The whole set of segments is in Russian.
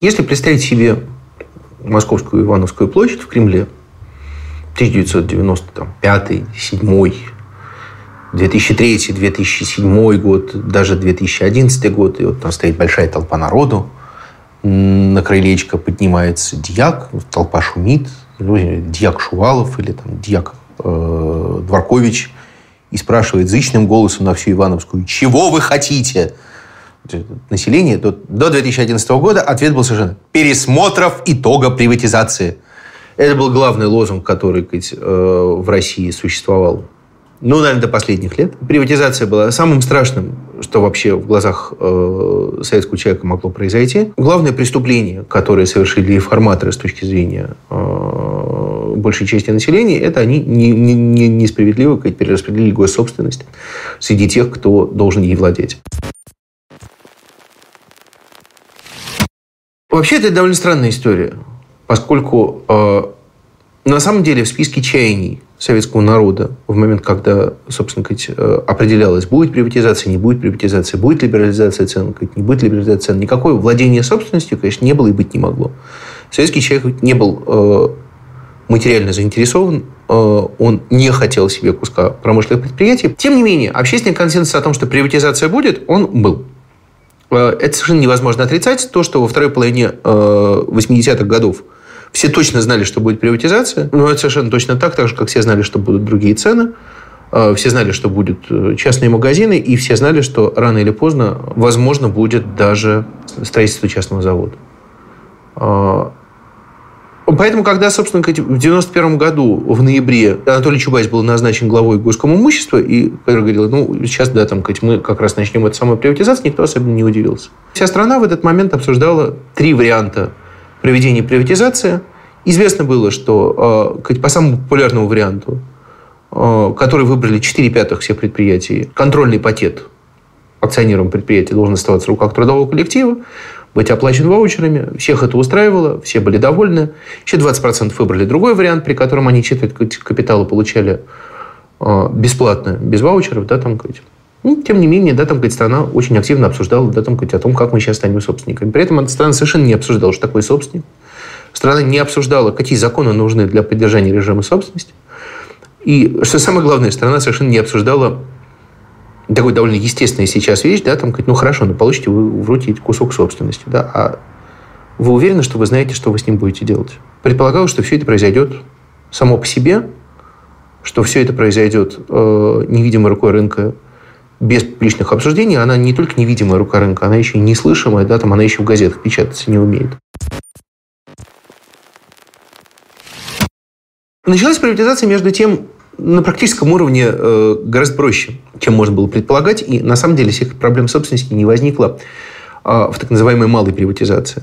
Если представить себе Московскую Ивановскую площадь в Кремле, 1995, 7 2003, 2007 год, даже 2011 год, и вот там стоит большая толпа народу, на крылечко поднимается дьяк, толпа шумит, дьяк Шувалов или там дьяк э, Дворкович и спрашивает зычным голосом на всю Ивановскую, чего вы хотите? населения, то до 2011 года ответ был совершенно пересмотров итога приватизации. Это был главный лозунг, который сказать, э, в России существовал ну, наверное, до последних лет. Приватизация была самым страшным, что вообще в глазах э, советского человека могло произойти. Главное преступление, которое совершили реформаторы с точки зрения э, большей части населения, это они несправедливо не, не, не перераспределили госсобственность среди тех, кто должен ей владеть. Вообще, это довольно странная история, поскольку э, на самом деле в списке чаяний советского народа в момент, когда, собственно сказать, э, определялось, будет приватизация, не будет приватизация, будет либерализация цен, не будет либерализация цен, никакое владение собственностью, конечно, не было и быть не могло. Советский человек не был э, материально заинтересован, э, он не хотел себе куска промышленных предприятий. Тем не менее, общественный консенсус о том, что приватизация будет, он был. Это совершенно невозможно отрицать. То, что во второй половине 80-х э, годов все точно знали, что будет приватизация, но это совершенно точно так, так же, как все знали, что будут другие цены, э, все знали, что будут частные магазины, и все знали, что рано или поздно, возможно, будет даже строительство частного завода. Поэтому, когда, собственно, в 91 году, в ноябре, Анатолий Чубайс был назначен главой Госкомимущества, и который говорил, ну, сейчас, да, там, мы как раз начнем эту самую приватизацию, никто особенно не удивился. Вся страна в этот момент обсуждала три варианта проведения приватизации. Известно было, что э, по самому популярному варианту, э, который выбрали 4 пятых всех предприятий, контрольный пакет акционером предприятия должен оставаться в руках трудового коллектива быть оплачен ваучерами. Всех это устраивало, все были довольны. Еще 20% выбрали другой вариант, при котором они четверть капитала получали а, бесплатно, без ваучеров, да, там. Ну, тем не менее, да, там, говорит, страна очень активно обсуждала, да, там, говорить, о том, как мы сейчас станем собственниками. При этом страна совершенно не обсуждала, что такое собственник. Страна не обсуждала, какие законы нужны для поддержания режима собственности. И, что самое главное, страна совершенно не обсуждала такой довольно естественная сейчас вещь, да, там, ну хорошо, но получите вы в руки кусок собственности, да, а вы уверены, что вы знаете, что вы с ним будете делать? Предполагалось, что все это произойдет само по себе, что все это произойдет э, невидимой рукой рынка без публичных обсуждений. Она не только невидимая рука рынка, она еще и неслышимая, да, там она еще в газетах печататься не умеет. Началась приватизация между тем на практическом уровне э, гораздо проще, чем можно было предполагать. И на самом деле всех проблем собственности не возникло э, в так называемой малой приватизации.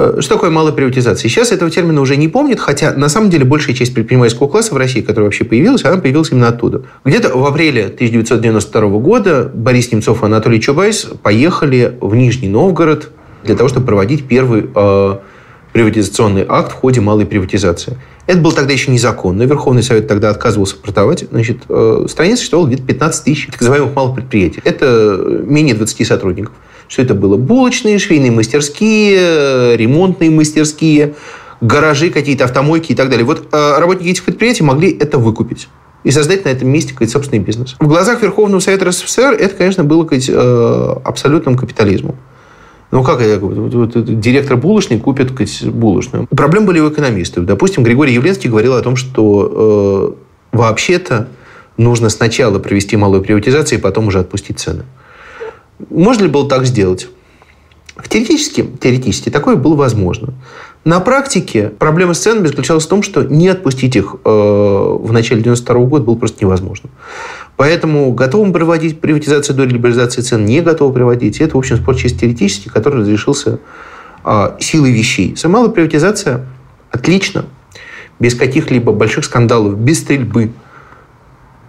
Э, что такое малая приватизация? Сейчас этого термина уже не помнит, хотя на самом деле большая часть предпринимательского класса в России, которая вообще появилась, она появилась именно оттуда. Где-то в апреле 1992 года Борис Немцов и Анатолий Чубайс поехали в Нижний Новгород для того, чтобы проводить первый э, приватизационный акт в ходе малой приватизации. Это был тогда еще незаконно. Верховный Совет тогда отказывался продавать. Значит, э, в стране существовало где-то 15 тысяч так называемых малых предприятий. Это менее 20 сотрудников. Что это было? Булочные, швейные мастерские, ремонтные мастерские, гаражи какие-то, автомойки и так далее. Вот э, работники этих предприятий могли это выкупить и создать на этом месте какой-то собственный бизнес. В глазах Верховного Совета РСФСР это, конечно, было сказать, э, абсолютным капитализмом. Ну, как говорю, вот, вот, директор булочной купит сказать, булочную. Проблемы были у экономистов. Допустим, Григорий Явленский говорил о том, что э, вообще-то нужно сначала провести малую приватизацию и потом уже отпустить цены. Можно ли было так сделать? Теоретически, теоретически такое было возможно. На практике проблема с ценами заключалась в том, что не отпустить их э, в начале 92 года было просто невозможно. Поэтому готовым проводить приватизацию до либерализации цен, не готовы проводить. Это, в общем, спор чисто теоретический, который разрешился э, силой вещей. Сама приватизация отлично, без каких-либо больших скандалов, без стрельбы,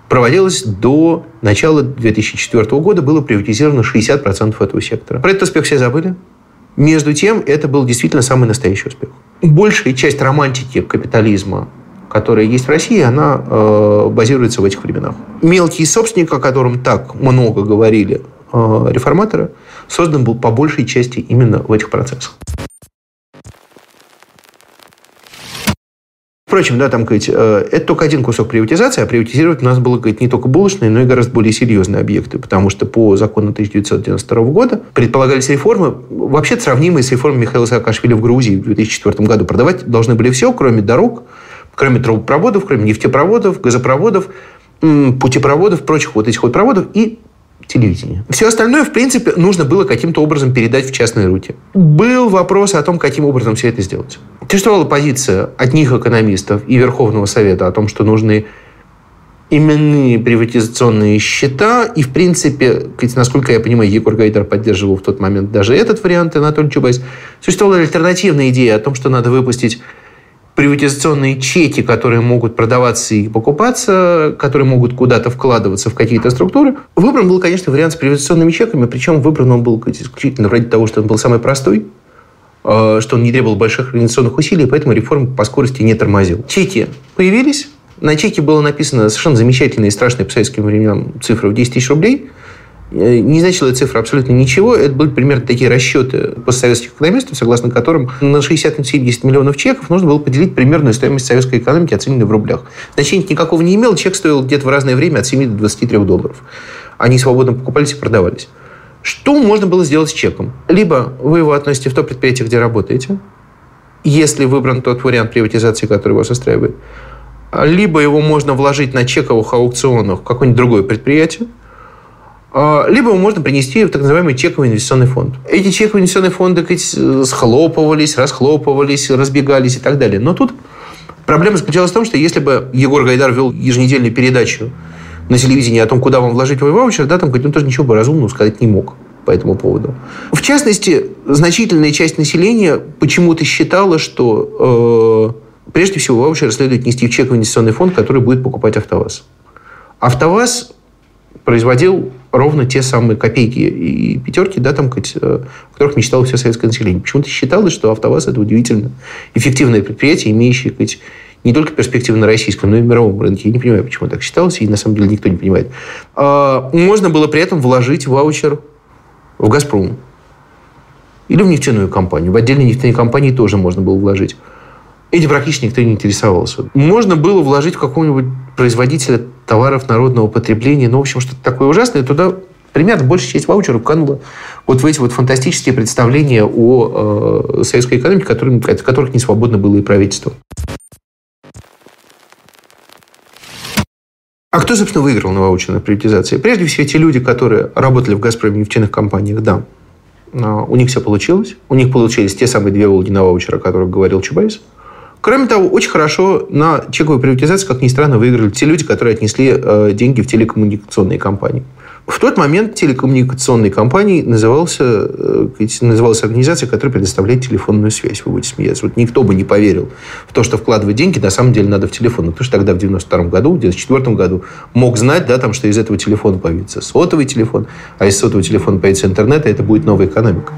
проводилась до начала 2004 года, было приватизировано 60% этого сектора. Про этот успех все забыли. Между тем, это был действительно самый настоящий успех. Большая часть романтики капитализма, которая есть в России, она э, базируется в этих временах. Мелкий собственник, о котором так много говорили э, реформаторы, создан был по большей части именно в этих процессах. Впрочем, да, там, говорить, э, это только один кусок приватизации, а приватизировать у нас было, говорить, не только булочные, но и гораздо более серьезные объекты, потому что по закону 1992 года предполагались реформы, вообще сравнимые с реформой Михаила Саакашвили в Грузии в 2004 году. Продавать должны были все, кроме дорог, кроме трубопроводов, кроме нефтепроводов, газопроводов, путепроводов, прочих вот этих вот проводов и телевидения. Все остальное, в принципе, нужно было каким-то образом передать в частные руки. Был вопрос о том, каким образом все это сделать. Существовала позиция одних экономистов и Верховного Совета о том, что нужны именные приватизационные счета. И, в принципе, насколько я понимаю, Егор Гайдар поддерживал в тот момент даже этот вариант, Анатолий Чубайс. Существовала альтернативная идея о том, что надо выпустить приватизационные чеки, которые могут продаваться и покупаться, которые могут куда-то вкладываться в какие-то структуры. Выбран был, конечно, вариант с приватизационными чеками, причем выбран он был исключительно ради того, что он был самый простой, что он не требовал больших организационных усилий, поэтому реформу по скорости не тормозил. Чеки появились. На чеке было написано совершенно замечательные и страшные по советским временам цифры в 10 тысяч рублей. Э, не значила цифра абсолютно ничего. Это были примерно такие расчеты постсоветских экономистов, согласно которым на 60-70 миллионов чеков нужно было поделить примерную стоимость советской экономики, оцененную в рублях. Значения никакого не имел. Чек стоил где-то в разное время от 7 до 23 долларов. Они свободно покупались и продавались. Что можно было сделать с чеком? Либо вы его относите в то предприятие, где работаете, если выбран тот вариант приватизации, который вас устраивает, либо его можно вложить на чековых аукционах в какое-нибудь другое предприятие, а, либо его можно принести в так называемый чековый инвестиционный фонд. Эти чековые инвестиционные фонды схлопывались, расхлопывались, разбегались и так далее. Но тут проблема заключалась в том, что если бы Егор Гайдар вел еженедельную передачу на телевидении о том, куда вам вложить твой ваучер, да, там он тоже ничего бы разумного сказать не мог по этому поводу. В частности, значительная часть населения почему-то считала, что э, прежде всего ваучер следует нести в чековый инвестиционный фонд, который будет покупать АвтоВАЗ. АвтоВАЗ производил ровно те самые копейки и пятерки, да, там, о которых мечтало все советское население. Почему-то считалось, что АвтоВАЗ – это удивительно эффективное предприятие, имеющее сказать, не только перспективы на российском, но и мировом рынке. Я не понимаю, почему так считалось, и на самом деле никто не понимает. А, можно было при этом вложить ваучер в «Газпром» или в нефтяную компанию. В отдельные нефтяные компании тоже можно было вложить. Эти практически никто не интересовался. Можно было вложить в какого-нибудь производителя товаров народного потребления, ну, в общем, что-то такое ужасное, туда примерно большая часть ваучеров канула вот в эти вот фантастические представления о э, советской экономике, которым, от которых не свободно было и правительство. А кто, собственно, выиграл на ваучерной приватизации? Прежде всего, те люди, которые работали в «Газпроме» нефтяных компаниях, да. А, у них все получилось. У них получились те самые две «Волги» на ваучер, о которых говорил Чубайс. Кроме того, очень хорошо на чековой приватизации, как ни странно, выиграли те люди, которые отнесли э, деньги в телекоммуникационные компании. В тот момент телекоммуникационной компанией назывался, э, называлась организация, которая предоставляет телефонную связь. Вы будете смеяться. Вот никто бы не поверил в то, что вкладывать деньги на самом деле надо в телефон. Ну, потому что тогда в 92 году, в 94 году мог знать, да, там, что из этого телефона появится сотовый телефон, а из сотового телефона появится интернет, и это будет новая экономика.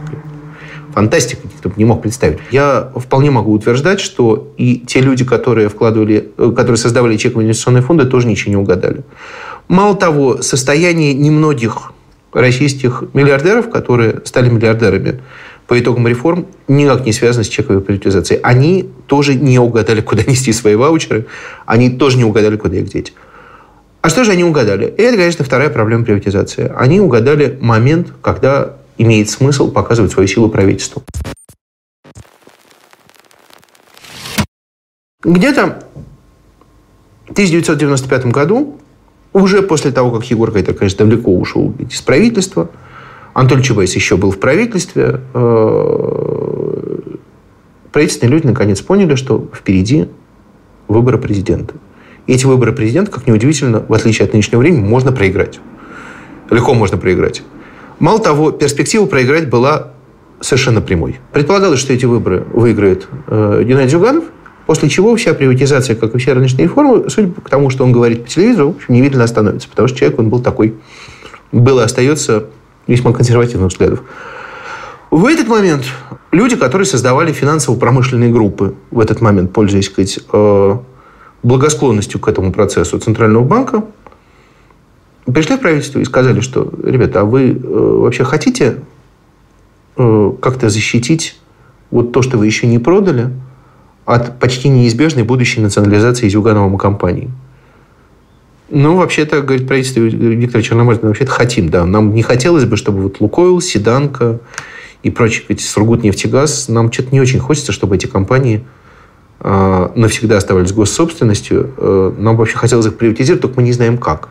Фантастика, никто бы не мог представить. Я вполне могу утверждать, что и те люди, которые вкладывали, э, которые создавали чековые инвестиционные фонды, тоже ничего не угадали. Мало того, состояние немногих российских миллиардеров, которые стали миллиардерами по итогам реформ, никак не связано с чековой приватизацией. Они тоже не угадали, куда нести свои ваучеры, они тоже не угадали, куда их деть. А что же они угадали? И это, конечно, вторая проблема приватизации. Они угадали момент, когда имеет смысл показывать свою силу правительству. Где-то в 1995 году уже после того, как Егор Гайдар, конечно, далеко ушел из правительства, Антон Чубайс еще был в правительстве, э, правительственные люди наконец поняли, что впереди выборы президента. И эти выборы президента, как ни удивительно, в отличие от нынешнего времени, можно проиграть. Легко можно проиграть. Мало того, перспектива проиграть была совершенно прямой. Предполагалось, что эти выборы выиграет э, Геннадий Зюганов – После чего вся приватизация, как и все рыночные реформы, судя по тому, что он говорит по телевизору, в общем, невидно остановится. Потому что человек, он был такой, был и остается весьма консервативных взглядов. В этот момент люди, которые создавали финансово-промышленные группы, в этот момент, пользуясь сказать, э, благосклонностью к этому процессу Центрального банка, пришли в правительство и сказали, что, ребята, а вы э, вообще хотите э, как-то защитить вот то, что вы еще не продали, от почти неизбежной будущей национализации Зюганова компании? Ну, вообще-то, говорит правительство Виктора Черномырдина, вообще-то хотим, да. Нам не хотелось бы, чтобы вот Лукойл, Седанка и прочие, эти Сургутнефтегаз, нам что-то не очень хочется, чтобы эти компании э, навсегда оставались госсобственностью. Э, нам вообще хотелось их приватизировать, только мы не знаем как.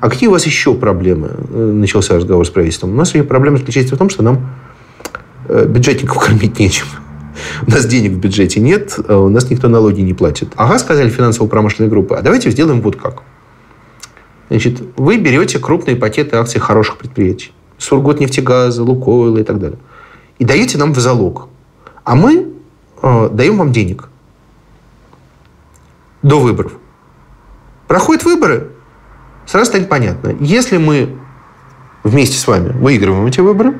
А какие у вас еще проблемы? Э, начался разговор с правительством. У нас ее проблема заключается в том, что нам э, бюджетников кормить нечем. У нас денег в бюджете нет, а у нас никто налоги не платит. Ага, сказали финансово-промышленные группы, а давайте сделаем вот как. Значит, вы берете крупные пакеты акций хороших предприятий. Сургутнефтегаза, Лукойла и так далее. И даете нам в залог. А мы э, даем вам денег. До выборов. Проходят выборы, сразу станет понятно. Если мы вместе с вами выигрываем эти выборы,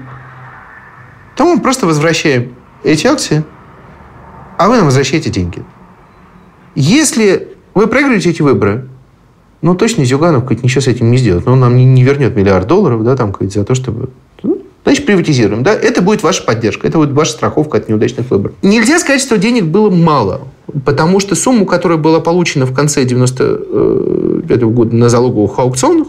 то мы просто возвращаем эти акции, а вы нам возвращаете деньги. Если вы проигрываете эти выборы, ну, точно Зюганов говорит, ничего с этим не сделает. Но он нам не, не вернет миллиард долларов, да, там, говорит, за то, чтобы... Ну, значит, приватизируем, да. Это будет ваша поддержка, это будет ваша страховка от неудачных выборов. Нельзя сказать, что денег было мало, потому что сумму, которая была получена в конце 95 -го года на залоговых аукционах,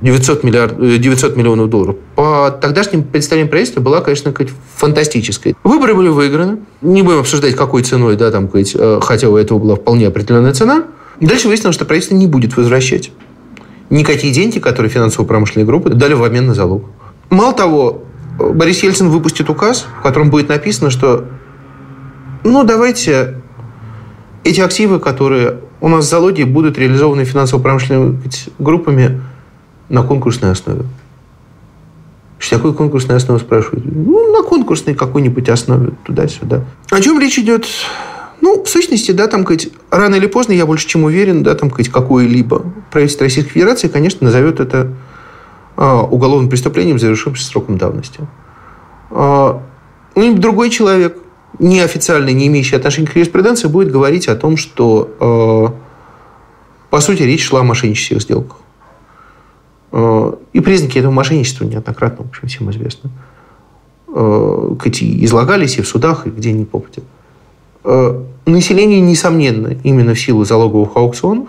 900, миллиард, 900 миллионов долларов. По тогдашним представлениям правительства была, конечно, фантастической. Выборы были выиграны. Не будем обсуждать, какой ценой, да, там, э, хотя у этого была вполне определенная цена. Дальше выяснилось, что правительство не будет возвращать никакие деньги, которые финансово-промышленные группы дали в обмен на залог. Мало того, Борис Ельцин выпустит указ, в котором будет написано, что ну, давайте эти активы, которые у нас в залоге, будут реализованы финансово-промышленными группами на конкурсной основе. Что такое конкурсная основа, спрашивают? Ну, на конкурсной какой-нибудь основе, туда-сюда. О чем речь идет? Ну, в сущности, да, там, сказать, рано или поздно, я больше чем уверен, да, там, сказать, какое-либо правительство Российской Федерации, конечно, назовет это а, уголовным преступлением, завершившимся сроком давности. А, ну, другой человек, неофициально не имеющий отношения к юриспруденции, будет говорить о том, что, а, по сути, речь шла о мошеннических сделках. А, и признаки этого мошенничества неоднократно, в общем, всем известны. А, излагались и в судах, и где ни попадет. Э, население, несомненно, именно в силу залоговых аукционов,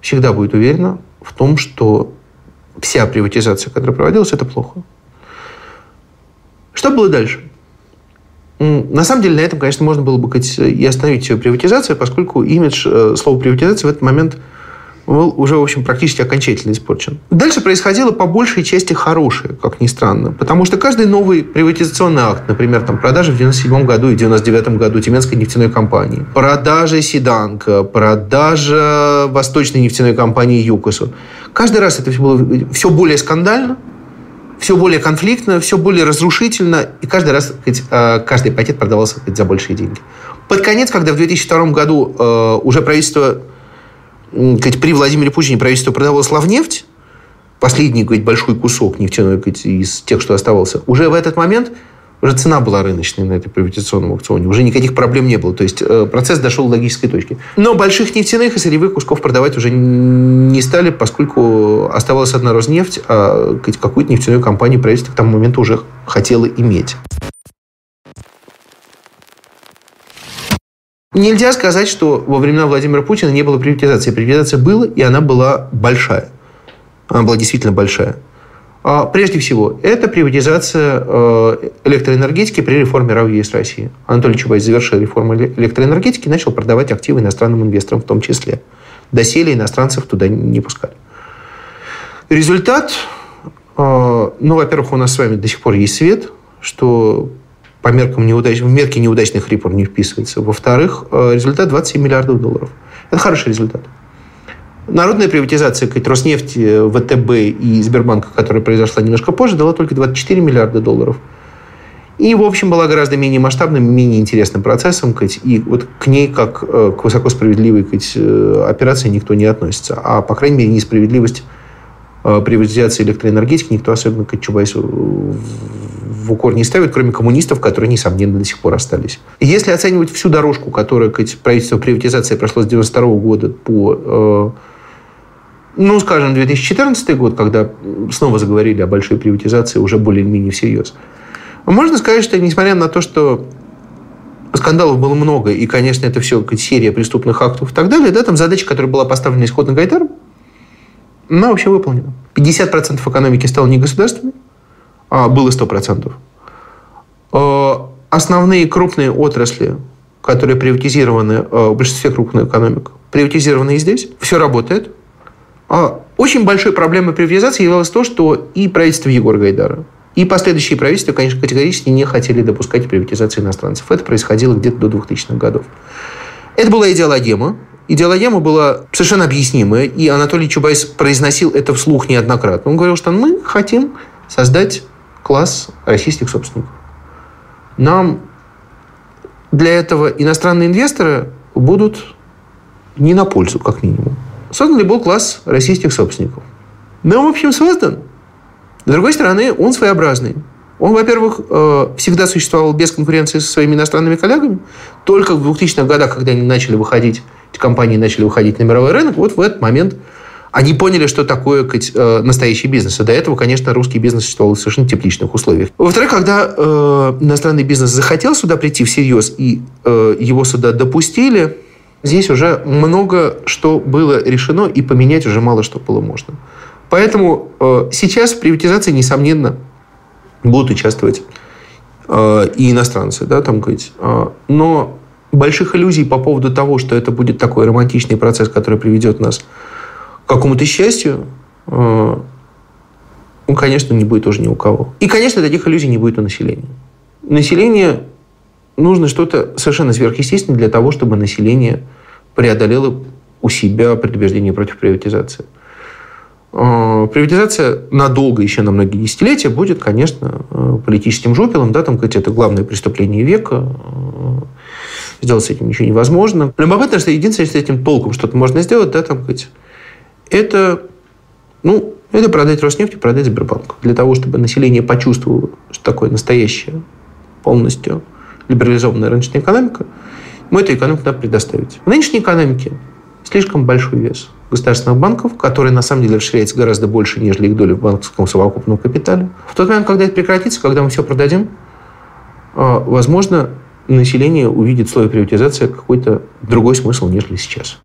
всегда будет уверено в том, что вся приватизация, которая проводилась, это плохо. Что было дальше? На самом деле, на этом, конечно, можно было бы и остановить всю приватизацию, поскольку имидж э, слова приватизация в этот момент – был уже, в общем, практически окончательно испорчен. Дальше происходило по большей части хорошее, как ни странно. Потому что каждый новый приватизационный акт, например, там, продажи в 97 году и 99 году Тюменской нефтяной компании, продажа Седанка, продажа Восточной нефтяной компании Юкосу. Каждый раз это было все более скандально, все более конфликтно, все более разрушительно, и каждый раз э, каждый пакет продавался за большие деньги. Под конец, когда в 2002 году э, уже правительство сказать, при Владимире Путине правительство продавало Славнефть, последний сказать, большой кусок нефтяной сказать, из тех, что оставался, уже в этот момент уже цена была рыночной на этой приватизационном аукционе. Уже никаких проблем не было. То есть э, процесс дошел до логической точки. Но больших нефтяных и сырьевых кусков продавать уже не стали, поскольку оставалась одна Роснефть, а какую-то нефтяную компанию правительство к тому моменту уже хотело иметь. Нельзя сказать, что во времена Владимира Путина не было приватизации. Приватизация была, и она была большая. Она была действительно большая. А прежде всего, это приватизация э, электроэнергетики при реформе РАО ЕС России. Анатолий Чубайс завершил реформу электроэнергетики и начал продавать активы иностранным инвесторам в том числе. Доселе иностранцев туда не пускали. Результат, э, ну, во-первых, у нас с вами до сих пор есть свет, что по меркам неудач, в мерки неудачных реформ не вписывается. Во-вторых, э, результат 27 миллиардов долларов. Это хороший результат. Народная приватизация как Роснефти, ВТБ и Сбербанка, которая произошла немножко позже, дала только 24 миллиарда долларов. И, в общем, была гораздо менее масштабным, менее интересным процессом. И вот к ней, как э, к высокосправедливой э, операции, никто не относится. А, по крайней мере, несправедливость приватизации электроэнергетики никто особенно к Чубайсу в укор не ставят, кроме коммунистов, которые, несомненно, до сих пор остались. Если оценивать всю дорожку, которую правительство приватизации прошло с 92 года по, э, ну, скажем, 2014 год, когда снова заговорили о большой приватизации уже более-менее всерьез, можно сказать, что несмотря на то, что скандалов было много, и, конечно, это все серия преступных актов и так далее, да, там задача, которая была поставлена исходно Гайдаром, она вообще выполнена. 50% экономики стало не государственной, а было 100%. А, основные крупные отрасли, которые приватизированы а, в большинстве крупных экономик, приватизированы и здесь. Все работает. А, очень большой проблемой приватизации являлось то, что и правительство Егора Гайдара, и последующие правительства, конечно, категорически не хотели допускать приватизации иностранцев. Это происходило где-то до 2000-х годов. Это была идеологема. Идеологема была совершенно объяснимая, и Анатолий Чубайс произносил это вслух неоднократно. Он говорил, что мы хотим создать класс российских собственников. Нам для этого иностранные инвесторы будут не на пользу, как минимум. Создан ли был класс российских собственников? Но, в общем, создан. С другой стороны, он своеобразный. Он, во-первых, э, всегда существовал без конкуренции со своими иностранными коллегами. Только в 2000-х годах, когда они начали выходить, эти компании начали выходить на мировой рынок, вот в этот момент они поняли, что такое э, настоящий бизнес. И до этого, конечно, русский бизнес существовал в совершенно тепличных условиях. Во-вторых, когда э, иностранный бизнес захотел сюда прийти всерьез, и его сюда допустили, здесь уже много что было решено, и поменять уже мало что было можно. Поэтому э, сейчас в приватизации, несомненно, будут участвовать э, и иностранцы, да, там говорить. Э, но больших иллюзий по поводу того, что это будет такой романтичный процесс, который приведет нас какому-то счастью, э, ну, конечно, не будет уже ни у кого. И, конечно, таких иллюзий не будет у населения. Население нужно что-то совершенно сверхъестественное для того, чтобы население преодолело у себя предубеждение против приватизации. Э, приватизация надолго, еще на многие десятилетия, будет, конечно, э, политическим жупелом. Да, там, говорить, это главное преступление века. Сделать с этим ничего невозможно. Любопытно, что единственное, что с этим толком что-то можно сделать, да, там, говорить, это, ну, это продать Роснефть и продать Сбербанк. Для того, чтобы население почувствовало, что такое настоящая, полностью либерализованная рыночная экономика, мы эту экономику надо предоставить. В нынешней экономике слишком большой вес государственных банков, который на самом деле расширяется гораздо больше, нежели их доли в банковском совокупном капитале. В тот момент, когда это прекратится, когда мы все продадим, а, возможно, население увидит в слове приватизация какой-то другой смысл, нежели сейчас.